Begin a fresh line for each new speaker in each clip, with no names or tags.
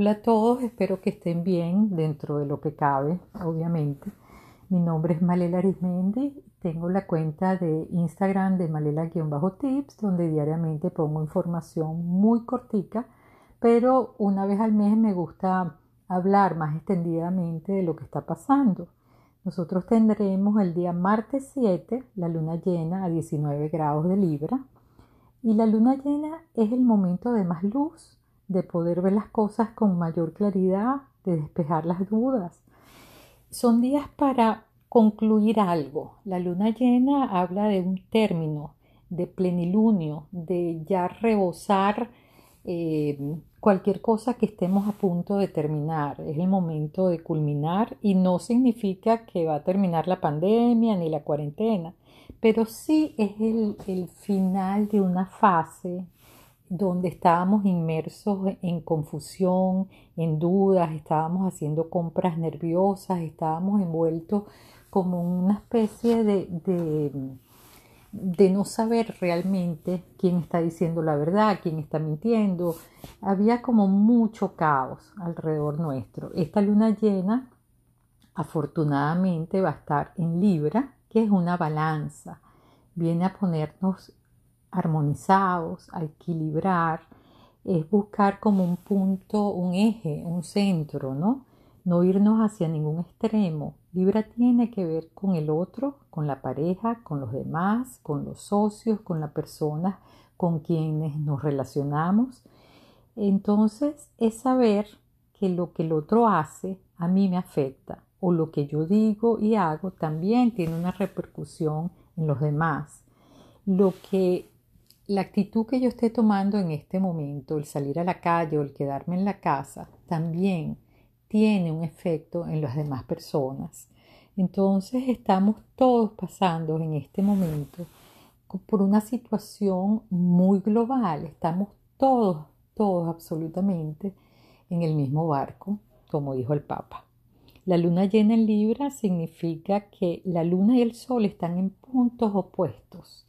Hola a todos, espero que estén bien dentro de lo que cabe, obviamente. Mi nombre es Malela Arismendi, tengo la cuenta de Instagram de Malela-tips, donde diariamente pongo información muy cortica, pero una vez al mes me gusta hablar más extendidamente de lo que está pasando. Nosotros tendremos el día martes 7 la luna llena a 19 grados de Libra y la luna llena es el momento de más luz de poder ver las cosas con mayor claridad, de despejar las dudas. Son días para concluir algo. La luna llena habla de un término, de plenilunio, de ya rebosar eh, cualquier cosa que estemos a punto de terminar. Es el momento de culminar y no significa que va a terminar la pandemia ni la cuarentena, pero sí es el, el final de una fase donde estábamos inmersos en confusión, en dudas, estábamos haciendo compras nerviosas, estábamos envueltos como una especie de, de, de, no saber realmente quién está diciendo la verdad, quién está mintiendo. Había como mucho caos alrededor nuestro. Esta luna llena, afortunadamente, va a estar en Libra, que es una balanza. Viene a ponernos armonizados, a equilibrar, es buscar como un punto, un eje, un centro, ¿no? No irnos hacia ningún extremo. Libra tiene que ver con el otro, con la pareja, con los demás, con los socios, con las personas con quienes nos relacionamos. Entonces es saber que lo que el otro hace a mí me afecta o lo que yo digo y hago también tiene una repercusión en los demás. Lo que la actitud que yo esté tomando en este momento, el salir a la calle o el quedarme en la casa, también tiene un efecto en las demás personas. Entonces estamos todos pasando en este momento por una situación muy global. Estamos todos, todos absolutamente en el mismo barco, como dijo el Papa. La luna llena en Libra significa que la luna y el sol están en puntos opuestos.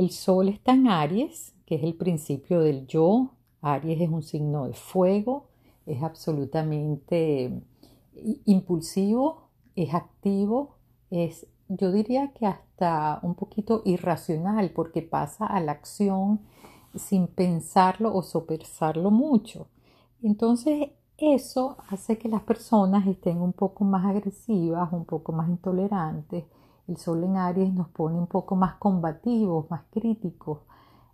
El Sol está en Aries, que es el principio del yo. Aries es un signo de fuego, es absolutamente impulsivo, es activo, es yo diría que hasta un poquito irracional porque pasa a la acción sin pensarlo o sopesarlo mucho. Entonces eso hace que las personas estén un poco más agresivas, un poco más intolerantes, el sol en Aries nos pone un poco más combativos, más críticos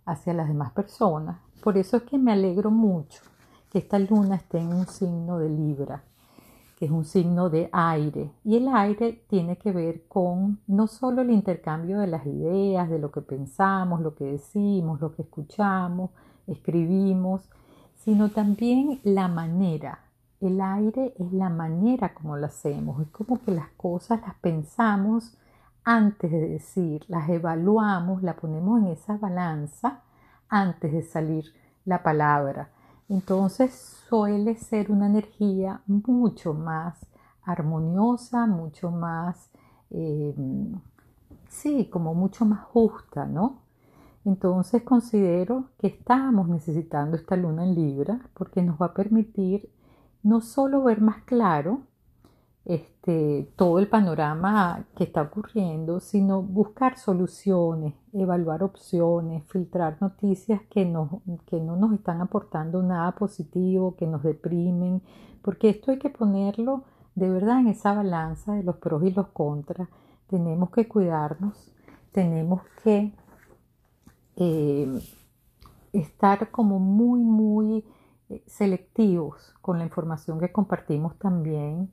hacia las demás personas. Por eso es que me alegro mucho que esta luna esté en un signo de Libra, que es un signo de aire. Y el aire tiene que ver con no solo el intercambio de las ideas, de lo que pensamos, lo que decimos, lo que escuchamos, escribimos, sino también la manera. El aire es la manera como lo hacemos, es como que las cosas las pensamos antes de decir, las evaluamos, la ponemos en esa balanza antes de salir la palabra. Entonces suele ser una energía mucho más armoniosa, mucho más, em, sí, como mucho más justa, ¿no? Entonces considero que estamos necesitando esta luna en Libra porque nos va a permitir no solo ver más claro, este, todo el panorama que está ocurriendo, sino buscar soluciones, evaluar opciones, filtrar noticias que, que no nos están aportando nada positivo, que nos deprimen, porque esto hay que ponerlo de verdad en esa balanza de los pros y los contras. Tenemos que cuidarnos, tenemos que eh, estar como muy, muy eh, selectivos con la información que compartimos también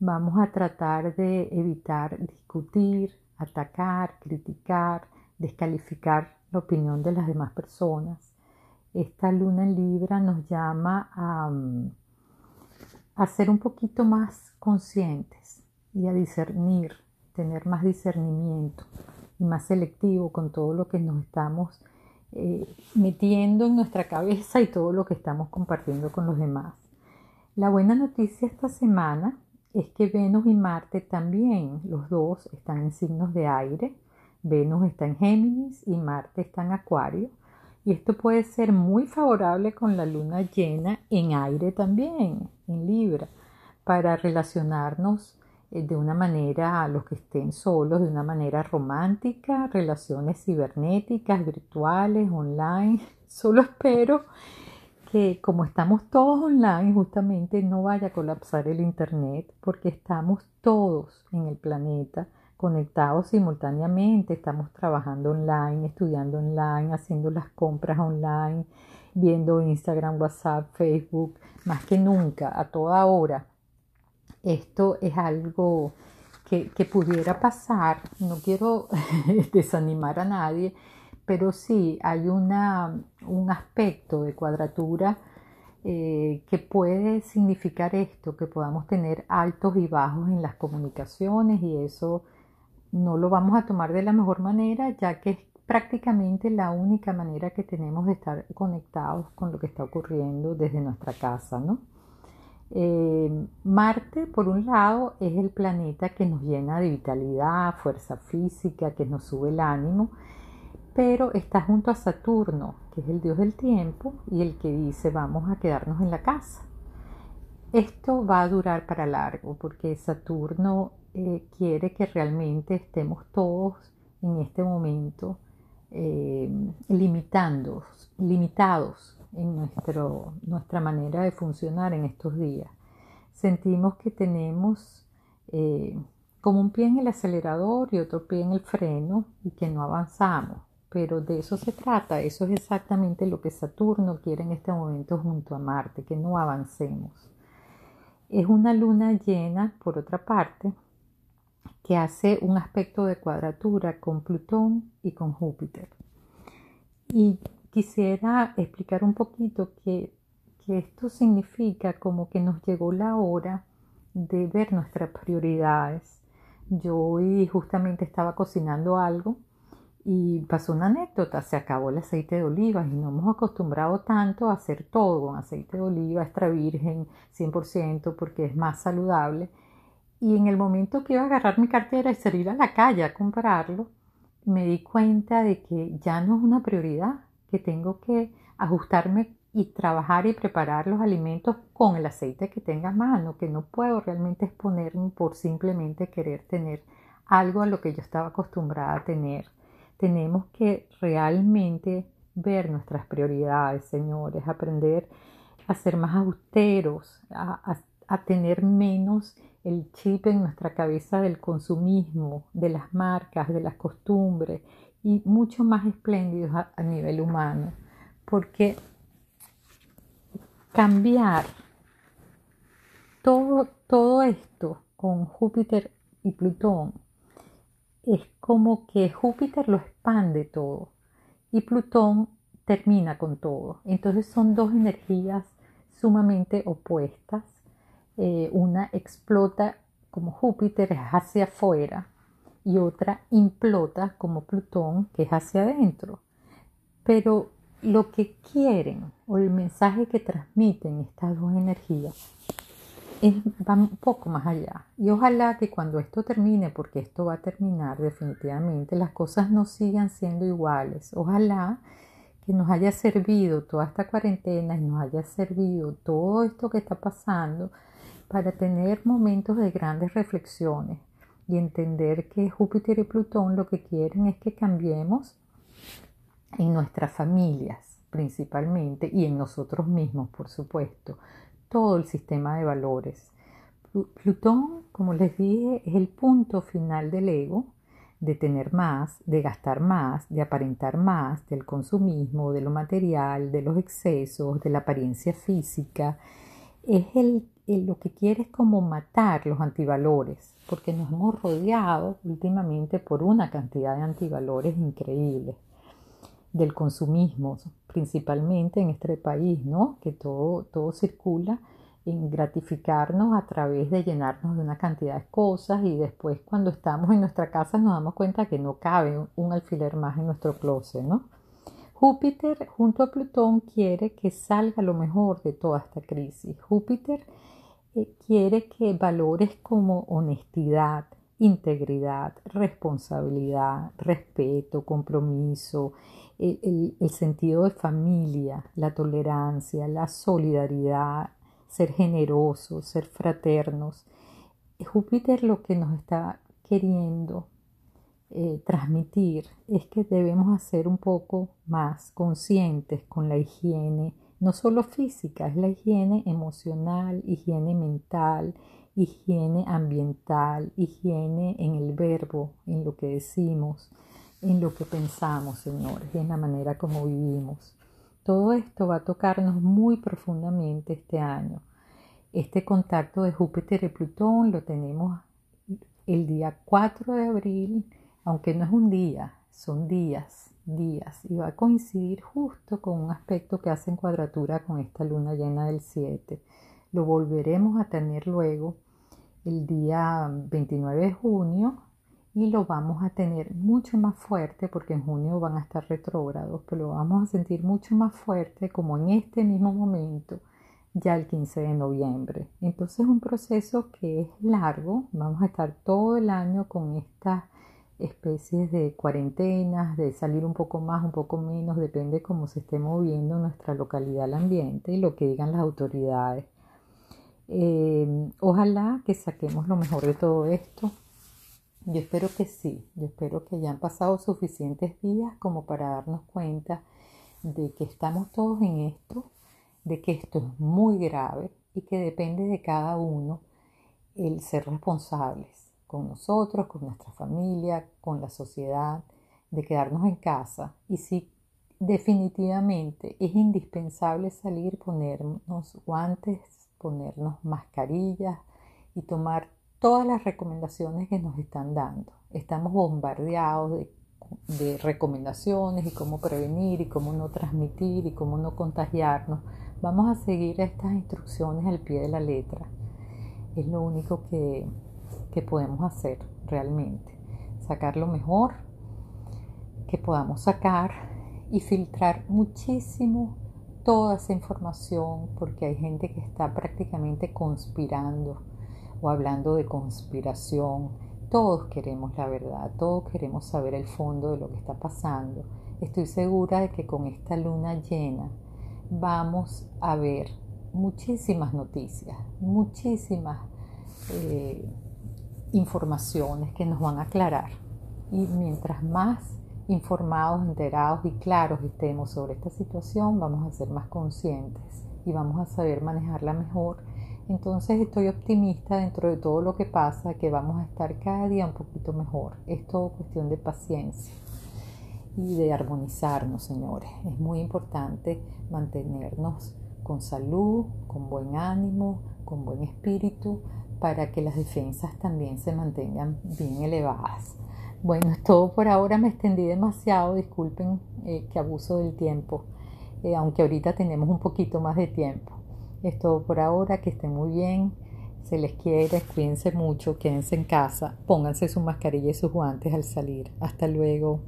Vamos a tratar de evitar discutir, atacar, criticar, descalificar la opinión de las demás personas. Esta luna en Libra nos llama a, mm, a ser un poquito más conscientes y a discernir, tener más discernimiento y más selectivo con todo lo que nos estamos eh, metiendo en nuestra cabeza y todo lo que estamos compartiendo con los demás. La buena noticia esta semana es que Venus y Marte también, los dos están en signos de aire. Venus está en Géminis y Marte está en Acuario. Y esto puede ser muy favorable con la luna llena en aire también, en Libra, para relacionarnos eh, de una manera, a los que estén solos, de una manera romántica, relaciones cibernéticas, virtuales, online. Solo espero que como estamos todos online, justamente no vaya a colapsar el Internet, porque estamos todos en el planeta conectados simultáneamente, estamos trabajando online, estudiando online, haciendo las compras online, viendo Instagram, WhatsApp, Facebook, más que nunca, a toda hora. Esto es algo que, pudiera pasar, no quiero desanimar a nadie, pero sí hay una, un aspecto de cuadratura eh, que puede significar esto, que podamos tener altos y bajos en las comunicaciones y eso no lo vamos a tomar de la mejor manera, ya que es prácticamente la única manera que tenemos de estar conectados con lo que está ocurriendo desde nuestra casa, ¿no? Eh, Marte, por un lado, es el planeta que nos llena de vitalidad, fuerza física, que nos sube el ánimo pero está junto a Saturno, que es el dios del tiempo y el que dice vamos a quedarnos en la casa. Esto va a durar para largo porque Saturno eh, quiere que realmente estemos todos en este momento eh, limitados en nuestro, nuestra manera de funcionar en estos días. Sentimos que tenemos eh, como un pie en el acelerador y otro pie en el freno y que no avanzamos pero de eso se trata, eso es exactamente lo que Saturno quiere en este momento junto a Marte, que no avancemos. Es una luna llena, por otra parte, que hace un aspecto de cuadratura con Plutón y con Júpiter. Y quisiera explicar un poquito que, que esto significa como que nos llegó la hora de ver nuestras prioridades. Yo hoy justamente estaba cocinando algo y pasó una anécdota, se acabó el aceite de oliva y no hemos acostumbrado tanto a hacer todo con aceite de oliva extra virgen 100% porque es más saludable. Y en el momento que iba a agarrar mi cartera y salir a la calle a comprarlo, me di cuenta de que ya no es una prioridad, que tengo que ajustarme y trabajar y preparar los alimentos con el aceite que tenga a mano, que no puedo realmente exponerme por simplemente querer tener algo a lo que yo estaba acostumbrada a tener tenemos que realmente ver nuestras prioridades, señores, aprender a ser más austeros, a, tener menos el chip en nuestra cabeza del consumismo, de las marcas, de las costumbres y mucho más espléndidos a, a nivel humano. Porque cambiar todo, todo esto con Júpiter y Plutón es como que Júpiter lo expande todo y Plutón termina con todo. Entonces son dos energías sumamente opuestas. Eh, una explota como Júpiter es hacia afuera y otra implota como Plutón que es hacia adentro. Pero lo que quieren o el mensaje que transmiten estas dos energías va un poco más allá. Y ojalá que cuando esto termine, porque esto va a terminar definitivamente, las cosas no sigan siendo iguales. Ojalá que nos haya servido toda esta cuarentena y nos haya servido todo esto que está pasando para tener momentos de grandes reflexiones y entender que Júpiter y Plutón lo que quieren es que cambiemos en nuestras familias principalmente y en nosotros mismos, por supuesto todo el sistema de valores. Plutón, como les dije, es el punto final del ego, de tener más, de gastar más, de aparentar más, del consumismo, de lo material, de los excesos, de la apariencia física. Es el, lo que quiere es como matar los antivalores, porque nos hemos rodeado últimamente por una cantidad de antivalores increíbles del consumismo, principalmente en este país, ¿no? Que todo, todo circula en gratificarnos a través de llenarnos de una cantidad de cosas y después cuando estamos en nuestra casa nos damos cuenta que no cabe un alfiler más en nuestro closet, ¿no? Júpiter junto a Plutón quiere que salga lo mejor de toda esta crisis. Júpiter eh, quiere que valores como honestidad, integridad, responsabilidad, respeto, compromiso, el, sentido de familia, la tolerancia, la solidaridad, ser generosos, ser fraternos. Júpiter lo que nos está queriendo eh, transmitir es que debemos hacer un poco más conscientes con la higiene, no solo física, es la higiene emocional, higiene mental, higiene ambiental, higiene en el verbo, en lo que decimos, en lo que pensamos, señores, en la manera como vivimos. Todo esto va a tocarnos muy profundamente este año. Este contacto de Júpiter y Plutón lo tenemos el día 4 de abril, aunque no es un día, son días, días, y va a coincidir justo con un aspecto que hace en cuadratura con esta luna llena del 7. Lo volveremos a tener luego el día 29 de junio y lo vamos a tener mucho más fuerte porque en junio van a estar retrógrados, pero lo vamos a sentir mucho más fuerte como en este mismo momento ya el 15 de noviembre. Entonces es un proceso que es largo, vamos a estar todo el año con estas especies de cuarentenas, de salir un poco más, un poco menos, depende cómo se esté moviendo nuestra localidad, el ambiente y lo que digan las autoridades. Eh, ojalá que saquemos lo mejor de todo esto. Yo espero que sí, yo espero que ya han pasado suficientes días como para darnos cuenta de que estamos todos en esto, de que esto es muy grave y que depende de cada uno el ser responsables con nosotros, con nuestra familia, con la sociedad, de quedarnos en casa. Y si definitivamente es indispensable salir, ponernos guantes, ponernos mascarillas y tomar todas las recomendaciones que nos están dando. Estamos bombardeados de, recomendaciones y cómo prevenir y cómo no transmitir y cómo no contagiarnos. Vamos a seguir estas instrucciones al pie de la letra. Es lo único que, que podemos hacer realmente. Sacar lo mejor que podamos sacar y filtrar muchísimo toda esa información porque hay gente que está prácticamente conspirando o hablando de conspiración. Todos queremos la verdad, todos queremos saber el fondo de lo que está pasando. Estoy segura de que con esta luna llena vamos a ver muchísimas noticias, muchísimas eh, informaciones que nos van a aclarar. Y mientras más informados, enterados y claros estemos sobre esta situación, vamos a ser más conscientes y vamos a saber manejarla mejor. Entonces estoy optimista dentro de todo lo que pasa, que vamos a estar cada día un poquito mejor. Es todo cuestión de paciencia y de armonizarnos, señores. Es muy importante mantenernos con salud, con buen ánimo, con buen espíritu, para que las defensas también se mantengan bien elevadas. Bueno, es todo por ahora. Me extendí demasiado. Disculpen eh, que abuso del tiempo, eh, aunque ahorita tenemos un poquito más de tiempo. Es todo por ahora. Que estén muy bien. Se les quiere. Cuídense mucho. Quédense en casa. Pónganse su mascarilla y sus guantes al salir. Hasta luego.